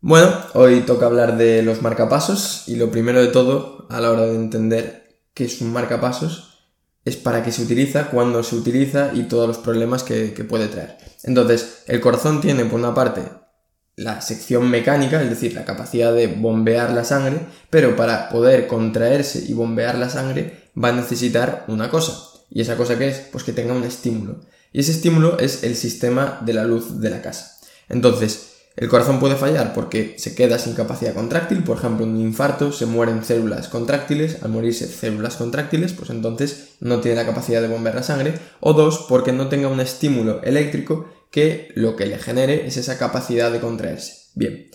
Bueno, hoy toca hablar de los marcapasos y lo primero de todo, a la hora de entender qué es un marcapasos, es para qué se utiliza, cuándo se utiliza y todos los problemas que, que puede traer. Entonces, el corazón tiene por una parte la sección mecánica, es decir, la capacidad de bombear la sangre, pero para poder contraerse y bombear la sangre va a necesitar una cosa. ¿Y esa cosa que es? Pues que tenga un estímulo. Y ese estímulo es el sistema de la luz de la casa. Entonces, el corazón puede fallar porque se queda sin capacidad contráctil, por ejemplo, en un infarto se mueren células contráctiles, al morirse células contráctiles, pues entonces no tiene la capacidad de bombear la sangre, o dos, porque no tenga un estímulo eléctrico que lo que le genere es esa capacidad de contraerse. Bien.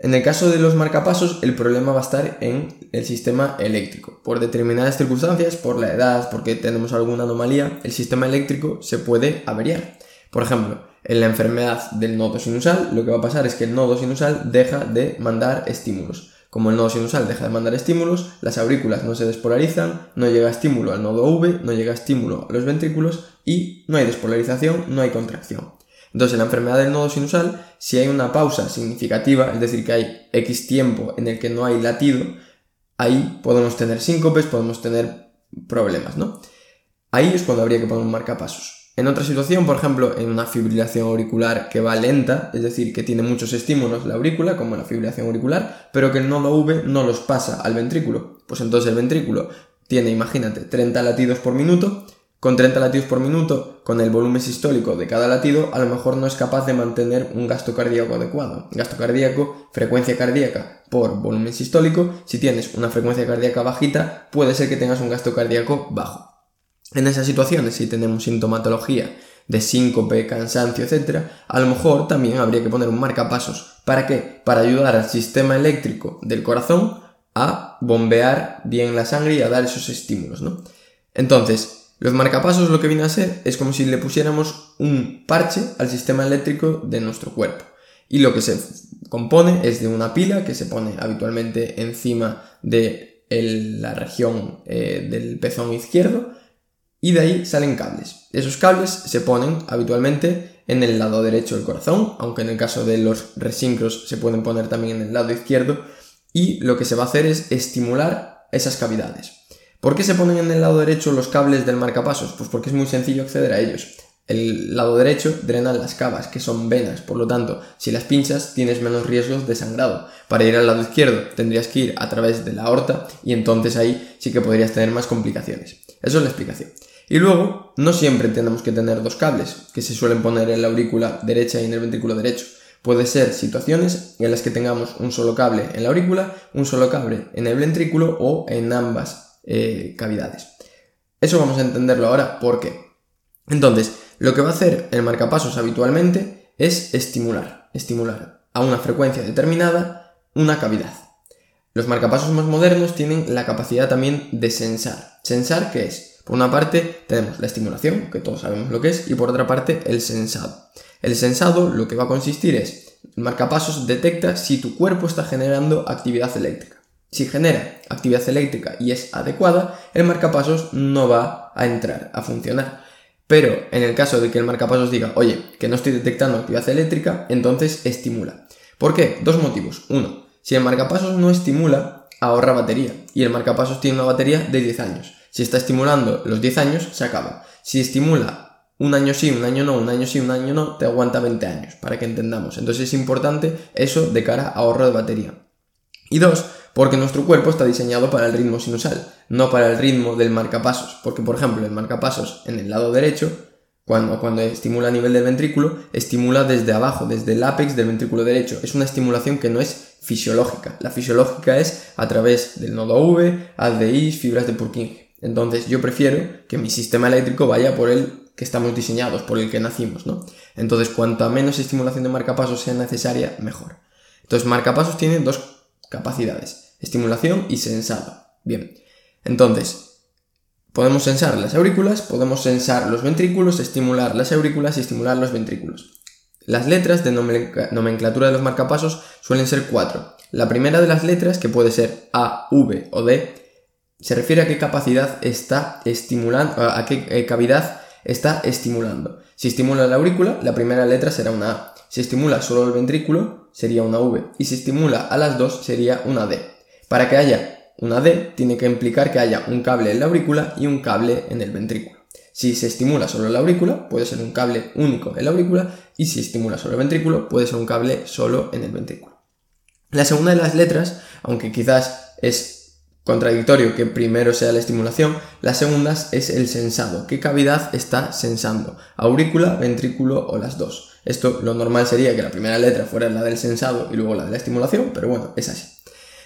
En el caso de los marcapasos, el problema va a estar en el sistema eléctrico. Por determinadas circunstancias, por la edad, porque tenemos alguna anomalía, el sistema eléctrico se puede averiar. Por ejemplo, en la enfermedad del nodo sinusal, lo que va a pasar es que el nodo sinusal deja de mandar estímulos. Como el nodo sinusal deja de mandar estímulos, las aurículas no se despolarizan, no llega estímulo al nodo V, no llega estímulo a los ventrículos y no hay despolarización, no hay contracción. Entonces, en la enfermedad del nodo sinusal, si hay una pausa significativa, es decir, que hay X tiempo en el que no hay latido, ahí podemos tener síncopes, podemos tener problemas, ¿no? Ahí es cuando habría que poner un marcapasos. En otra situación, por ejemplo, en una fibrilación auricular que va lenta, es decir, que tiene muchos estímulos la aurícula, como la fibrilación auricular, pero que el nodo V no los pasa al ventrículo, pues entonces el ventrículo tiene, imagínate, 30 latidos por minuto, con 30 latidos por minuto, con el volumen sistólico de cada latido, a lo mejor no es capaz de mantener un gasto cardíaco adecuado. Gasto cardíaco, frecuencia cardíaca por volumen sistólico. Si tienes una frecuencia cardíaca bajita, puede ser que tengas un gasto cardíaco bajo. En esas situaciones, si tenemos sintomatología de síncope, cansancio, etc., a lo mejor también habría que poner un marcapasos. ¿Para qué? Para ayudar al sistema eléctrico del corazón a bombear bien la sangre y a dar esos estímulos, ¿no? Entonces, los marcapasos lo que viene a ser es como si le pusiéramos un parche al sistema eléctrico de nuestro cuerpo. Y lo que se compone es de una pila que se pone habitualmente encima de la región eh, del pezón izquierdo y de ahí salen cables. Esos cables se ponen habitualmente en el lado derecho del corazón, aunque en el caso de los resincros se pueden poner también en el lado izquierdo y lo que se va a hacer es estimular esas cavidades. ¿Por qué se ponen en el lado derecho los cables del marcapasos? Pues porque es muy sencillo acceder a ellos. El lado derecho drena las cavas, que son venas, por lo tanto, si las pinchas tienes menos riesgos de sangrado. Para ir al lado izquierdo tendrías que ir a través de la aorta y entonces ahí sí que podrías tener más complicaciones. Eso es la explicación. Y luego, no siempre tenemos que tener dos cables, que se suelen poner en la aurícula derecha y en el ventrículo derecho. Puede ser situaciones en las que tengamos un solo cable en la aurícula, un solo cable en el ventrículo o en ambas eh, cavidades. Eso vamos a entenderlo ahora por qué. Entonces, lo que va a hacer el marcapasos habitualmente es estimular, estimular a una frecuencia determinada una cavidad. Los marcapasos más modernos tienen la capacidad también de sensar. ¿Sensar qué es? Por una parte tenemos la estimulación, que todos sabemos lo que es, y por otra parte el sensado. El sensado lo que va a consistir es, el marcapasos detecta si tu cuerpo está generando actividad eléctrica. Si genera actividad eléctrica y es adecuada, el marcapasos no va a entrar a funcionar. Pero en el caso de que el marcapasos diga, oye, que no estoy detectando actividad eléctrica, entonces estimula. ¿Por qué? Dos motivos. Uno, si el marcapasos no estimula, ahorra batería. Y el marcapasos tiene una batería de 10 años. Si está estimulando los 10 años, se acaba. Si estimula un año sí, un año no, un año sí, un año no, te aguanta 20 años, para que entendamos. Entonces es importante eso de cara a ahorro de batería. Y dos, porque nuestro cuerpo está diseñado para el ritmo sinusal, no para el ritmo del marcapasos. Porque, por ejemplo, el marcapasos en el lado derecho, cuando, cuando estimula a nivel del ventrículo, estimula desde abajo, desde el ápex del ventrículo derecho. Es una estimulación que no es fisiológica. La fisiológica es a través del nodo V, ADI, fibras de Purkinje. Entonces yo prefiero que mi sistema eléctrico vaya por el que estamos diseñados, por el que nacimos, ¿no? Entonces cuanta menos estimulación de marcapasos sea necesaria, mejor. Entonces marcapasos tiene dos capacidades estimulación y sensado. Bien, entonces, podemos sensar las aurículas, podemos sensar los ventrículos, estimular las aurículas y estimular los ventrículos. Las letras de nomenclatura de los marcapasos suelen ser cuatro. La primera de las letras, que puede ser A, V o D, se refiere a qué capacidad está estimulando, a qué eh, cavidad está estimulando. Si estimula la aurícula, la primera letra será una A. Si estimula solo el ventrículo, sería una V, y si estimula a las dos sería una D. Para que haya una D, tiene que implicar que haya un cable en la aurícula y un cable en el ventrículo. Si se estimula solo la aurícula, puede ser un cable único en la aurícula, y si estimula solo el ventrículo, puede ser un cable solo en el ventrículo. La segunda de las letras, aunque quizás es contradictorio que primero sea la estimulación, la segunda es el sensado, qué cavidad está sensando, aurícula, ventrículo o las dos. Esto lo normal sería que la primera letra fuera la del sensado y luego la de la estimulación, pero bueno, es así.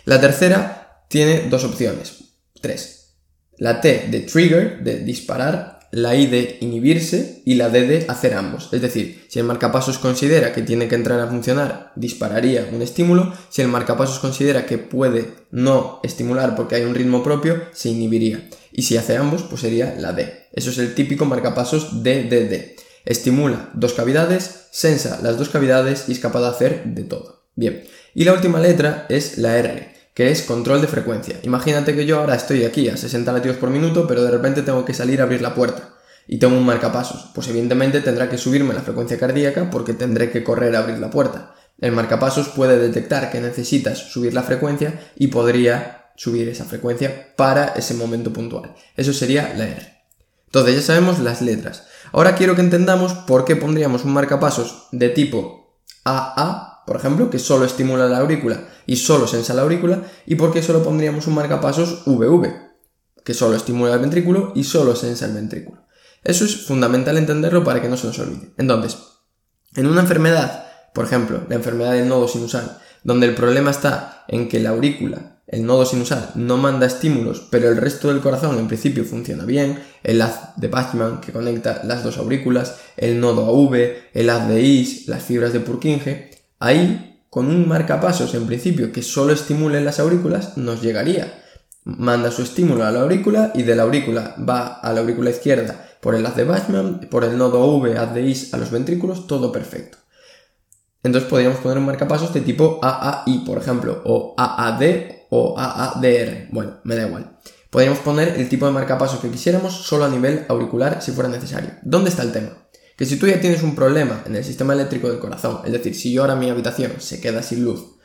La tercera tiene dos opciones, tres. La T de trigger, de disparar, la I de inhibirse y la D de hacer ambos. Es decir, si el marcapasos considera que tiene que entrar a funcionar, dispararía un estímulo. Si el marcapasos considera que puede no estimular porque hay un ritmo propio, se inhibiría. Y si hace ambos, pues sería la D. Eso es el típico marcapasos DDD. Estimula dos cavidades, sensa las dos cavidades y es capaz de hacer de todo. Bien. Y la última letra es la R que es control de frecuencia. Imagínate que yo ahora estoy aquí a 60 latidos por minuto, pero de repente tengo que salir a abrir la puerta y tengo un marcapasos. Pues evidentemente tendrá que subirme la frecuencia cardíaca porque tendré que correr a abrir la puerta. El marcapasos puede detectar que necesitas subir la frecuencia y podría subir esa frecuencia para ese momento puntual. Eso sería la R. Entonces ya sabemos las letras. Ahora quiero que entendamos por qué pondríamos un marcapasos de tipo AA por ejemplo, que solo estimula la aurícula y solo sensa la aurícula, y por qué solo pondríamos un marcapasos VV, que solo estimula el ventrículo y solo sensa el ventrículo. Eso es fundamental entenderlo para que no se nos olvide. Entonces, en una enfermedad, por ejemplo, la enfermedad del nodo sinusal, donde el problema está en que la aurícula el nodo sinusal no manda estímulos, pero el resto del corazón en principio funciona bien, el haz de Bachmann que conecta las dos aurículas, el nodo AV, el haz de Is, las fibras de Purkinje, Ahí, con un marcapasos en principio que solo estimule las aurículas, nos llegaría. Manda su estímulo a la aurícula y de la aurícula va a la aurícula izquierda por el haz de Bachmann, por el nodo V, haz de Is a los ventrículos, todo perfecto. Entonces podríamos poner un marcapasos de tipo AAI, por ejemplo, o AAD o AADR. Bueno, me da igual. Podríamos poner el tipo de marcapasos que quisiéramos solo a nivel auricular si fuera necesario. ¿Dónde está el tema? Que si tú ya tienes un problema en el sistema eléctrico del corazón, es decir, si yo ahora mi habitación se queda sin luz,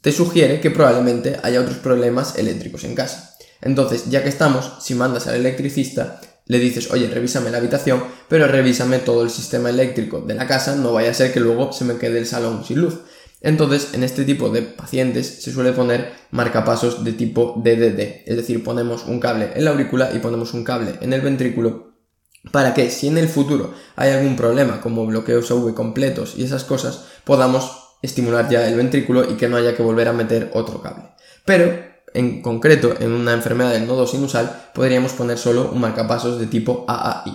te sugiere que probablemente haya otros problemas eléctricos en casa. Entonces, ya que estamos, si mandas al electricista, le dices, oye, revísame la habitación, pero revísame todo el sistema eléctrico de la casa, no vaya a ser que luego se me quede el salón sin luz. Entonces, en este tipo de pacientes se suele poner marcapasos de tipo DDD, es decir, ponemos un cable en la aurícula y ponemos un cable en el ventrículo para que si en el futuro hay algún problema como bloqueos AV completos y esas cosas, podamos estimular ya el ventrículo y que no haya que volver a meter otro cable. Pero, en concreto, en una enfermedad del nodo sinusal, podríamos poner solo un marcapasos de tipo AAI.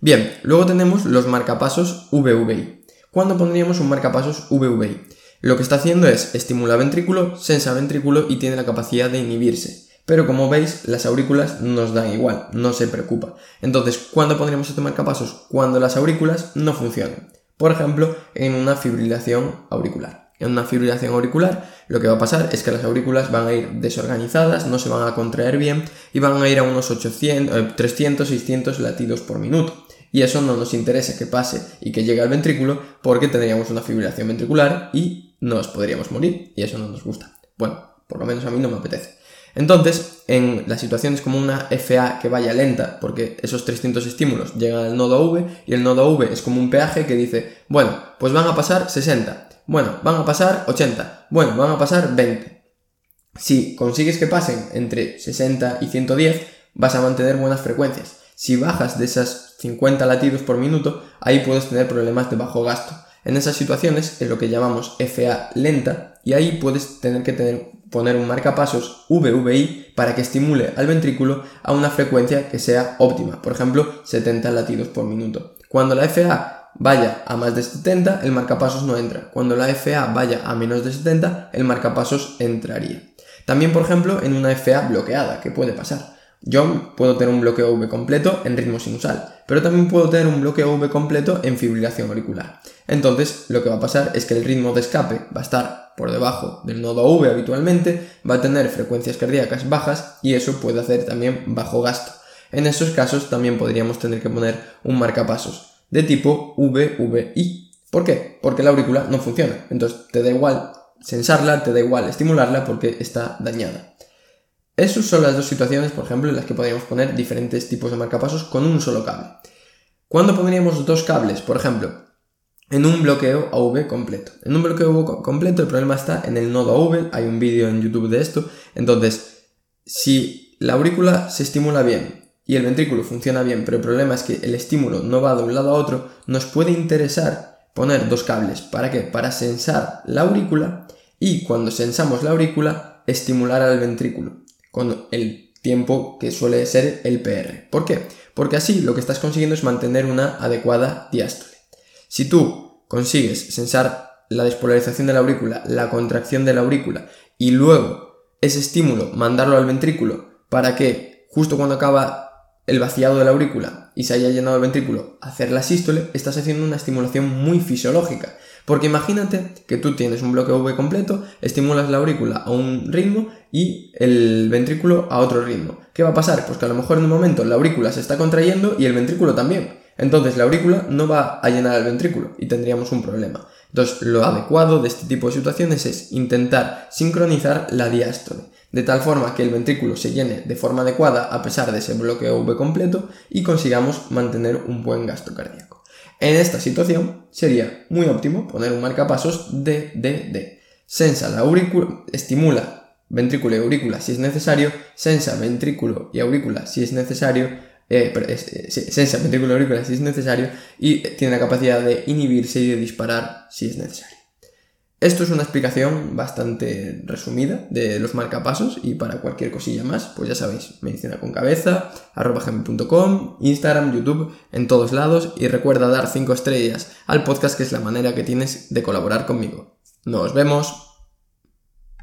Bien, luego tenemos los marcapasos VVI. ¿Cuándo pondríamos un marcapasos VVI? Lo que está haciendo es estimular ventrículo, sensa ventrículo y tiene la capacidad de inhibirse. Pero como veis, las aurículas nos dan igual, no se preocupa. Entonces, ¿cuándo pondríamos este marcapasos? Cuando las aurículas no funcionen. Por ejemplo, en una fibrilación auricular. En una fibrilación auricular, lo que va a pasar es que las aurículas van a ir desorganizadas, no se van a contraer bien y van a ir a unos 800, 300, 600 latidos por minuto. Y eso no nos interesa que pase y que llegue al ventrículo porque tendríamos una fibrilación ventricular y nos podríamos morir y eso no nos gusta. Bueno, por lo menos a mí no me apetece. Entonces, en las situaciones como una FA que vaya lenta, porque esos 300 estímulos llegan al nodo V y el nodo V es como un peaje que dice, bueno, pues van a pasar 60, bueno, van a pasar 80, bueno, van a pasar 20. Si consigues que pasen entre 60 y 110, vas a mantener buenas frecuencias. Si bajas de esas 50 latidos por minuto, ahí puedes tener problemas de bajo gasto. En esas situaciones es lo que llamamos FA lenta y ahí puedes tener que poner un marcapasos VVI para que estimule al ventrículo a una frecuencia que sea óptima, por ejemplo 70 latidos por minuto. Cuando la FA vaya a más de 70, el marcapasos no entra. Cuando la FA vaya a menos de 70, el marcapasos entraría. También, por ejemplo, en una FA bloqueada, ¿qué puede pasar? Yo puedo tener un bloqueo V completo en ritmo sinusal, pero también puedo tener un bloqueo V completo en fibrilación auricular. Entonces, lo que va a pasar es que el ritmo de escape va a estar por debajo del nodo V habitualmente, va a tener frecuencias cardíacas bajas y eso puede hacer también bajo gasto. En esos casos también podríamos tener que poner un marcapasos de tipo VVI ¿Por qué? Porque la aurícula no funciona. Entonces te da igual sensarla, te da igual estimularla porque está dañada. Esas son las dos situaciones, por ejemplo, en las que podríamos poner diferentes tipos de marcapasos con un solo cable. ¿Cuándo pondríamos dos cables? Por ejemplo, en un bloqueo AV completo. En un bloqueo AV completo el problema está en el nodo AV, hay un vídeo en YouTube de esto, entonces si la aurícula se estimula bien y el ventrículo funciona bien, pero el problema es que el estímulo no va de un lado a otro, nos puede interesar poner dos cables. ¿Para qué? Para sensar la aurícula y cuando sensamos la aurícula, estimular al ventrículo con el tiempo que suele ser el PR. ¿Por qué? Porque así lo que estás consiguiendo es mantener una adecuada diástole. Si tú consigues sensar la despolarización de la aurícula, la contracción de la aurícula y luego ese estímulo mandarlo al ventrículo para que justo cuando acaba el vaciado de la aurícula y se haya llenado el ventrículo, hacer la sístole, estás haciendo una estimulación muy fisiológica. Porque imagínate que tú tienes un bloque V completo, estimulas la aurícula a un ritmo y el ventrículo a otro ritmo. ¿Qué va a pasar? Pues que a lo mejor en un momento la aurícula se está contrayendo y el ventrículo también. Entonces la aurícula no va a llenar el ventrículo y tendríamos un problema. Entonces lo adecuado de este tipo de situaciones es intentar sincronizar la diástole, de tal forma que el ventrículo se llene de forma adecuada a pesar de ese bloqueo V completo y consigamos mantener un buen gasto cardíaco. En esta situación sería muy óptimo poner un marcapasos DDD. Sensa la aurícula, estimula ventrículo y aurícula si es necesario, sensa ventrículo y aurícula si es necesario, eh, eh, sensa ventrículo y aurícula si es necesario y tiene la capacidad de inhibirse y de disparar si es necesario. Esto es una explicación bastante resumida de los marcapasos y para cualquier cosilla más, pues ya sabéis, medicina con cabeza, arroba Instagram, YouTube, en todos lados y recuerda dar 5 estrellas al podcast que es la manera que tienes de colaborar conmigo. Nos vemos.